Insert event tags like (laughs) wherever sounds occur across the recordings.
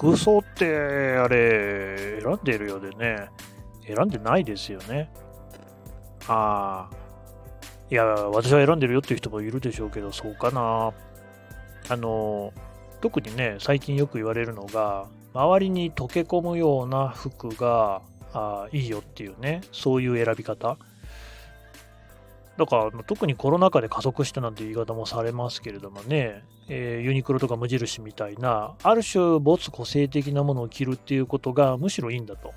服装ってあれ選んでるようでね。選んでないですよね。ああ。いや私は選んでるよっていう人もいるでしょうけどそうかな。あの特にね最近よく言われるのが周りに溶け込むような服があいいよっていうねそういう選び方。だから特にコロナ禍で加速したなんて言い方もされますけれどもね、えー、ユニクロとか無印みたいな、ある種没個性的なものを着るっていうことがむしろいいんだと。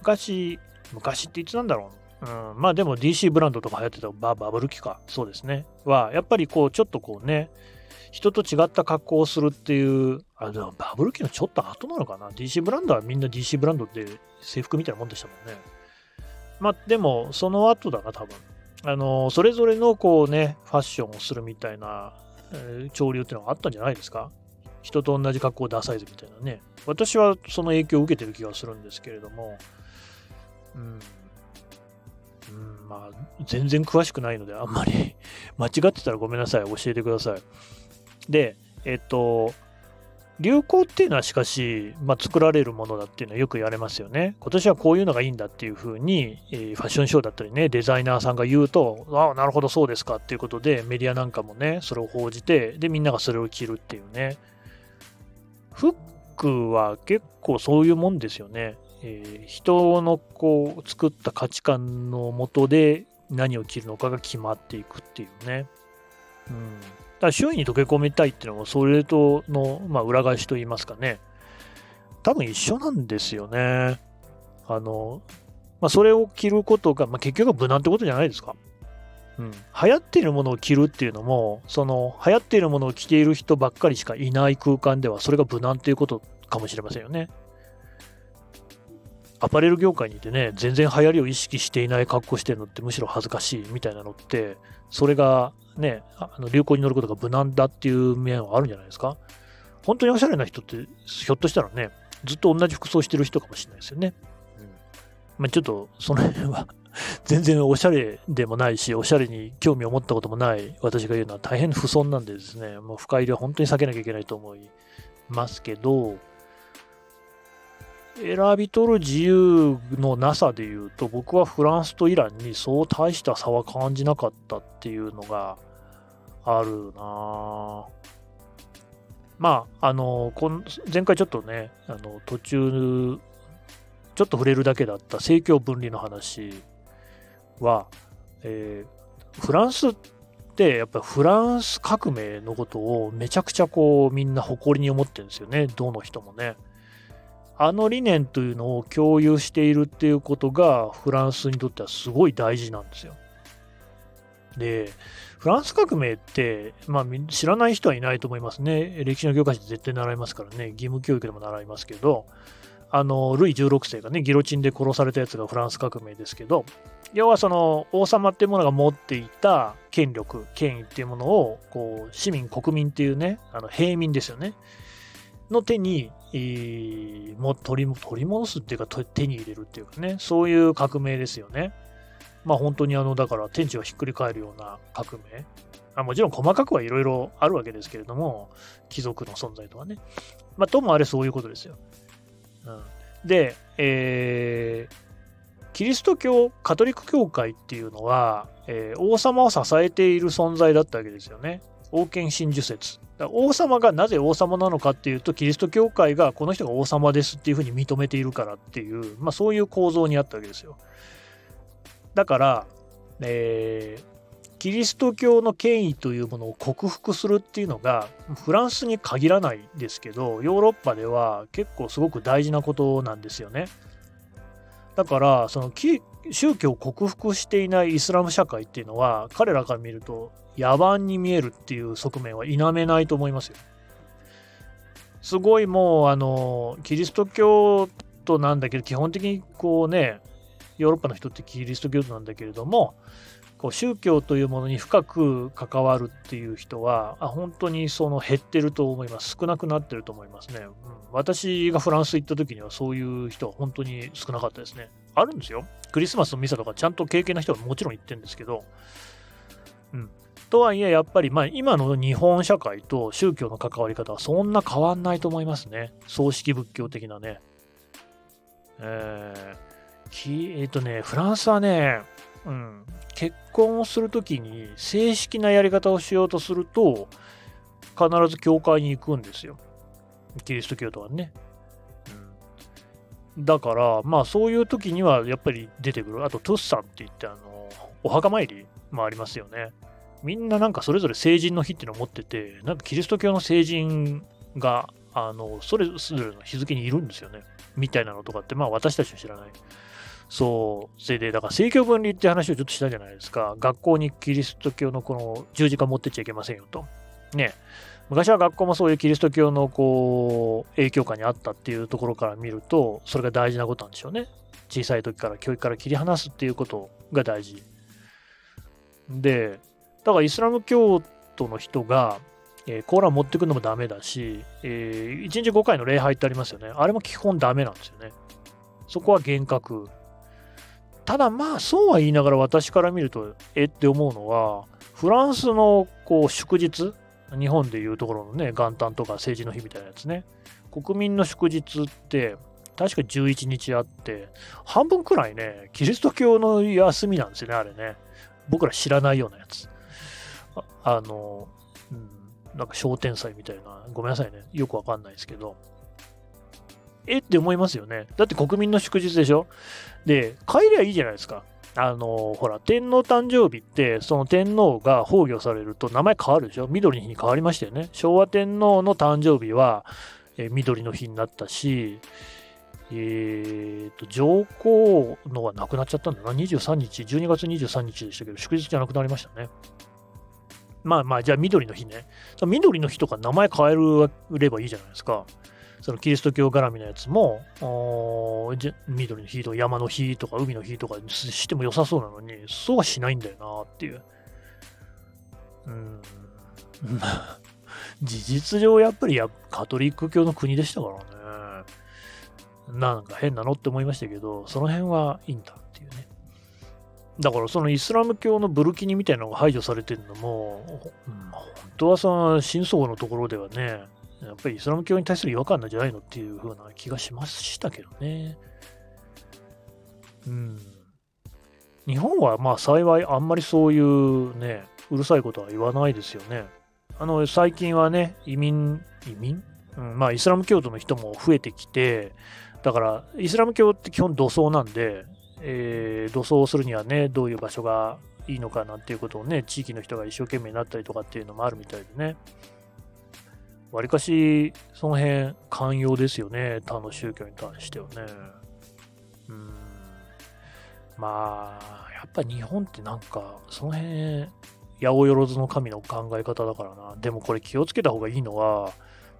昔、昔っていつなんだろう？うん、まあでも DC ブランドとか流行ってたババブル期か、そうですね。は、やっぱりこう、ちょっとこうね、人と違った格好をするっていう、あ、でもバブル期のちょっと後なのかな？DC ブランドはみんな DC ブランドで制服みたいなもんでしたもんね。まあでも、その後だな、多分。あのそれぞれのこうね、ファッションをするみたいな、えー、潮流っていうのがあったんじゃないですか？人と同じ格好ダサいズみたいなね。私はその影響を受けてる気がするんですけれども、うん。うん、まあ、全然詳しくないので、あんまり (laughs) 間違ってたらごめんなさい。教えてください。で、えっと、流行っていうのはしかし、まあ、作られるものだっていうのはよく言われますよね。今年はこういうのがいいんだっていうふうに、えー、ファッションショーだったりね、デザイナーさんが言うと、ああ、なるほどそうですかっていうことで、メディアなんかもね、それを報じて、で、みんながそれを着るっていうね。フックは結構そういうもんですよね。えー、人のこう作った価値観のもとで何を着るのかが決まっていくっていうね。うん。から周囲に溶け込みたいっていうのも、それとの、まあ、裏返しと言いますかね。多分一緒なんですよね。あの、まあ、それを着ることが、まあ、結局は無難ってことじゃないですか。うん。流行っているものを着るっていうのも、その、流行っているものを着ている人ばっかりしかいない空間では、それが無難っていうことかもしれませんよね。アパレル業界にいてね、全然流行りを意識していない格好してるのってむしろ恥ずかしいみたいなのって、それがね、あの流行に乗ることが無難だっていう面はあるんじゃないですか。本当におしゃれな人って、ひょっとしたらね、ずっと同じ服装してる人かもしれないですよね。うんまあ、ちょっとその辺は (laughs) 全然おしゃれでもないし、おしゃれに興味を持ったこともない私が言うのは大変不損なんでですね、もう深入りは本当に避けなきゃいけないと思いますけど、選び取る自由のなさで言うと、僕はフランスとイランにそう大した差は感じなかったっていうのがあるなまあ、あの、この前回ちょっとね、あの途中、ちょっと触れるだけだった政教分離の話は、えー、フランスってやっぱフランス革命のことをめちゃくちゃこうみんな誇りに思ってるんですよね、どの人もね。あの理念というのを共有しているっていうことがフランスにとってはすごい大事なんですよ。で、フランス革命って、まあ、知らない人はいないと思いますね。歴史の教科書で絶対習いますからね、義務教育でも習いますけど、あの、ルイ16世がね、ギロチンで殺されたやつがフランス革命ですけど、要はその王様っていうものが持っていた権力、権威っていうものを、こう、市民、国民っていうね、あの平民ですよね。の手に、えー、も取り取り戻すっていうか手に入れるっていうかね、そういう革命ですよね。まあ本当にあの、だから天地をひっくり返るような革命。あもちろん細かくはいろいろあるわけですけれども、貴族の存在とはね。まあともあれそういうことですよ。うん、で、えー、キリスト教、カトリック教会っていうのは、えー、王様を支えている存在だったわけですよね。王権真珠説。王様がなぜ王様なのかっていうと、キリスト教会がこの人が王様ですっていうふうに認めているからっていう、まあ、そういう構造にあったわけですよ。だから、えー、キリスト教の権威というものを克服するっていうのが、フランスに限らないですけど、ヨーロッパでは結構すごく大事なことなんですよね。だから、その宗教を克服していないイスラム社会っていうのは、彼らから見ると野蛮に見えるっていう側面は否めないと思いますよ。すごいもう、あの、キリスト教徒なんだけど、基本的にこうね、ヨーロッパの人ってキリスト教徒なんだけれども、こう宗教というものに深く関わるっていう人は、あ本当にその減ってると思います。少なくなってると思いますね。うん、私がフランス行った時にはそういう人は本当に少なかったですね。あるんですよ。クリスマスのミサとかちゃんと経験な人はもちろん行ってるんですけど、うん。とはいえ、やっぱり、まあ、今の日本社会と宗教の関わり方はそんな変わんないと思いますね。葬式仏教的なね。えー、きえっ、ー、とね、フランスはね、うん、結婚をするときに正式なやり方をしようとすると、必ず教会に行くんですよ。キリスト教徒はね。だから、まあそういう時にはやっぱり出てくる。あと、トゥッサンって言って、あの、お墓参りもありますよね。みんななんかそれぞれ成人の日っていうのを持ってて、なんかキリスト教の成人が、あの、それぞれの日付にいるんですよね。みたいなのとかって、まあ私たちは知らない。そう、それで、だから政教分離って話をちょっとしたじゃないですか。学校にキリスト教のこの十字架持ってっちゃいけませんよと。ね。昔は学校もそういうキリスト教のこう影響下にあったっていうところから見ると、それが大事なことなんでしょうね。小さい時から教育から切り離すっていうことが大事。で、だからイスラム教徒の人が、えー、コーラン持ってくるのもダメだし、えー、1日5回の礼拝ってありますよね。あれも基本ダメなんですよね。そこは厳格。ただまあそうは言いながら私から見るとえって思うのはフランスのこう祝日日本でいうところのね、元旦とか政治の日みたいなやつね、国民の祝日って、確か11日あって、半分くらいね、キリスト教の休みなんですよね、あれね。僕ら知らないようなやつ。あの、うん、なんか商店祭みたいな、ごめんなさいね、よくわかんないですけど、えって思いますよね。だって国民の祝日でしょ？で、帰りゃいいじゃないですか。あのほら、天皇誕生日って、その天皇が崩御されると名前変わるでしょ？緑の日に変わりましたよね。昭和天皇の誕生日は、え、緑の日になったし、えーと、上皇のはなくなっちゃったんだな。23日、12月23日でしたけど、祝日じゃなくなりましたね。まあまあ、じゃあ緑の日ね。緑の日とか名前変えればいいじゃないですか。そのキリスト教絡みのやつも、緑の日とか山の日とか海の日とかしても良さそうなのに、そうはしないんだよなっていう。うん。事実上やっぱりやカトリック教の国でしたからね。なんか変なのって思いましたけど、その辺はいいんだっていうね。だからそのイスラム教のブルキニみたいなのが排除されてるのも、うん、本当はその真相のところではね、やっぱりイスラム教に対する違和感なんじゃないのっていう風な気がしましたけどね。うん。日本はまあ幸いあんまりそういうね、うるさいことは言わないですよね。あの、最近はね、移民、移民？うん、まあイスラム教徒の人も増えてきて、だからイスラム教って基本土葬なんで、えー、土葬するにはね、どういう場所がいいのかなんていうことをね、地域の人が一生懸命になったりとかっていうのもあるみたいでね。わりかし、その辺、寛容ですよね、他の宗教に対してはね。うん。まあ、やっぱ日本ってなんか、その辺、八百万の神の考え方だからな。でもこれ気をつけた方がいいのは、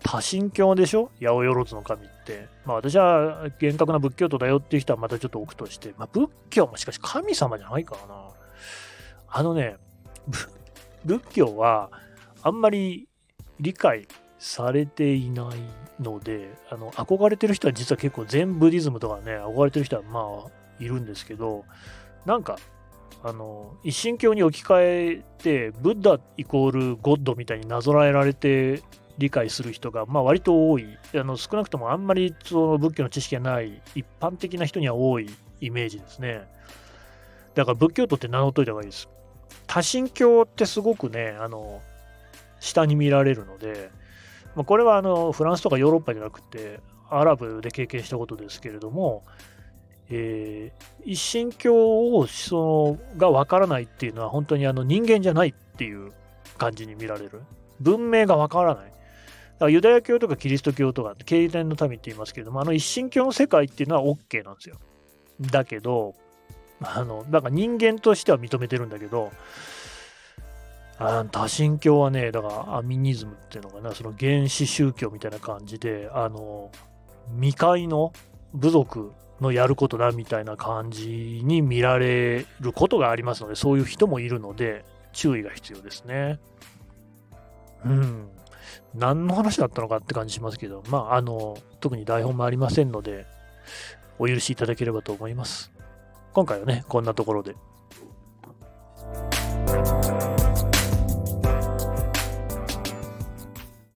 多神教でしょ？八百万の神って。まあ私は厳格な仏教徒だよっていう人はまたちょっと置くとして、まあ仏教もしかし神様じゃないからな。あのね、仏教はあんまり理解されていないので、あの、憧れてる人は実は結構全ブディズムとかね、憧れてる人はまあ、いるんですけど、なんか、あの、一神教に置き換えて、ブッダイコールゴッドみたいになぞらえられて理解する人が、まあ割と多い。あの、少なくともあんまりその仏教の知識がない一般的な人には多いイメージですね。だから仏教徒って名乗っといた方がいいです。多神教ってすごくね、あの、下に見られるので、まあ、これはあのフランスとかヨーロッパじゃなくて、アラブで経験したことですけれども、えー、一神教をそのがわからないっていうのは本当にあの人間じゃないっていう感じに見られる。文明がわからない。ユダヤ教とかキリスト教とか、経典の民って言いますけれども、あの一神教の世界っていうのは OK なんですよ。だけど、あの、なんか人間としては認めてるんだけど、あ多神教はね、だからアミニズムっていうのかな、その原始宗教みたいな感じで、あの、未開の部族のやることだみたいな感じに見られることがありますので、そういう人もいるので、注意が必要ですね。うん。何の話だったのかって感じしますけど、まあ、あの、特に台本もありませんので、お許しいただければと思います。今回はね、こんなところで。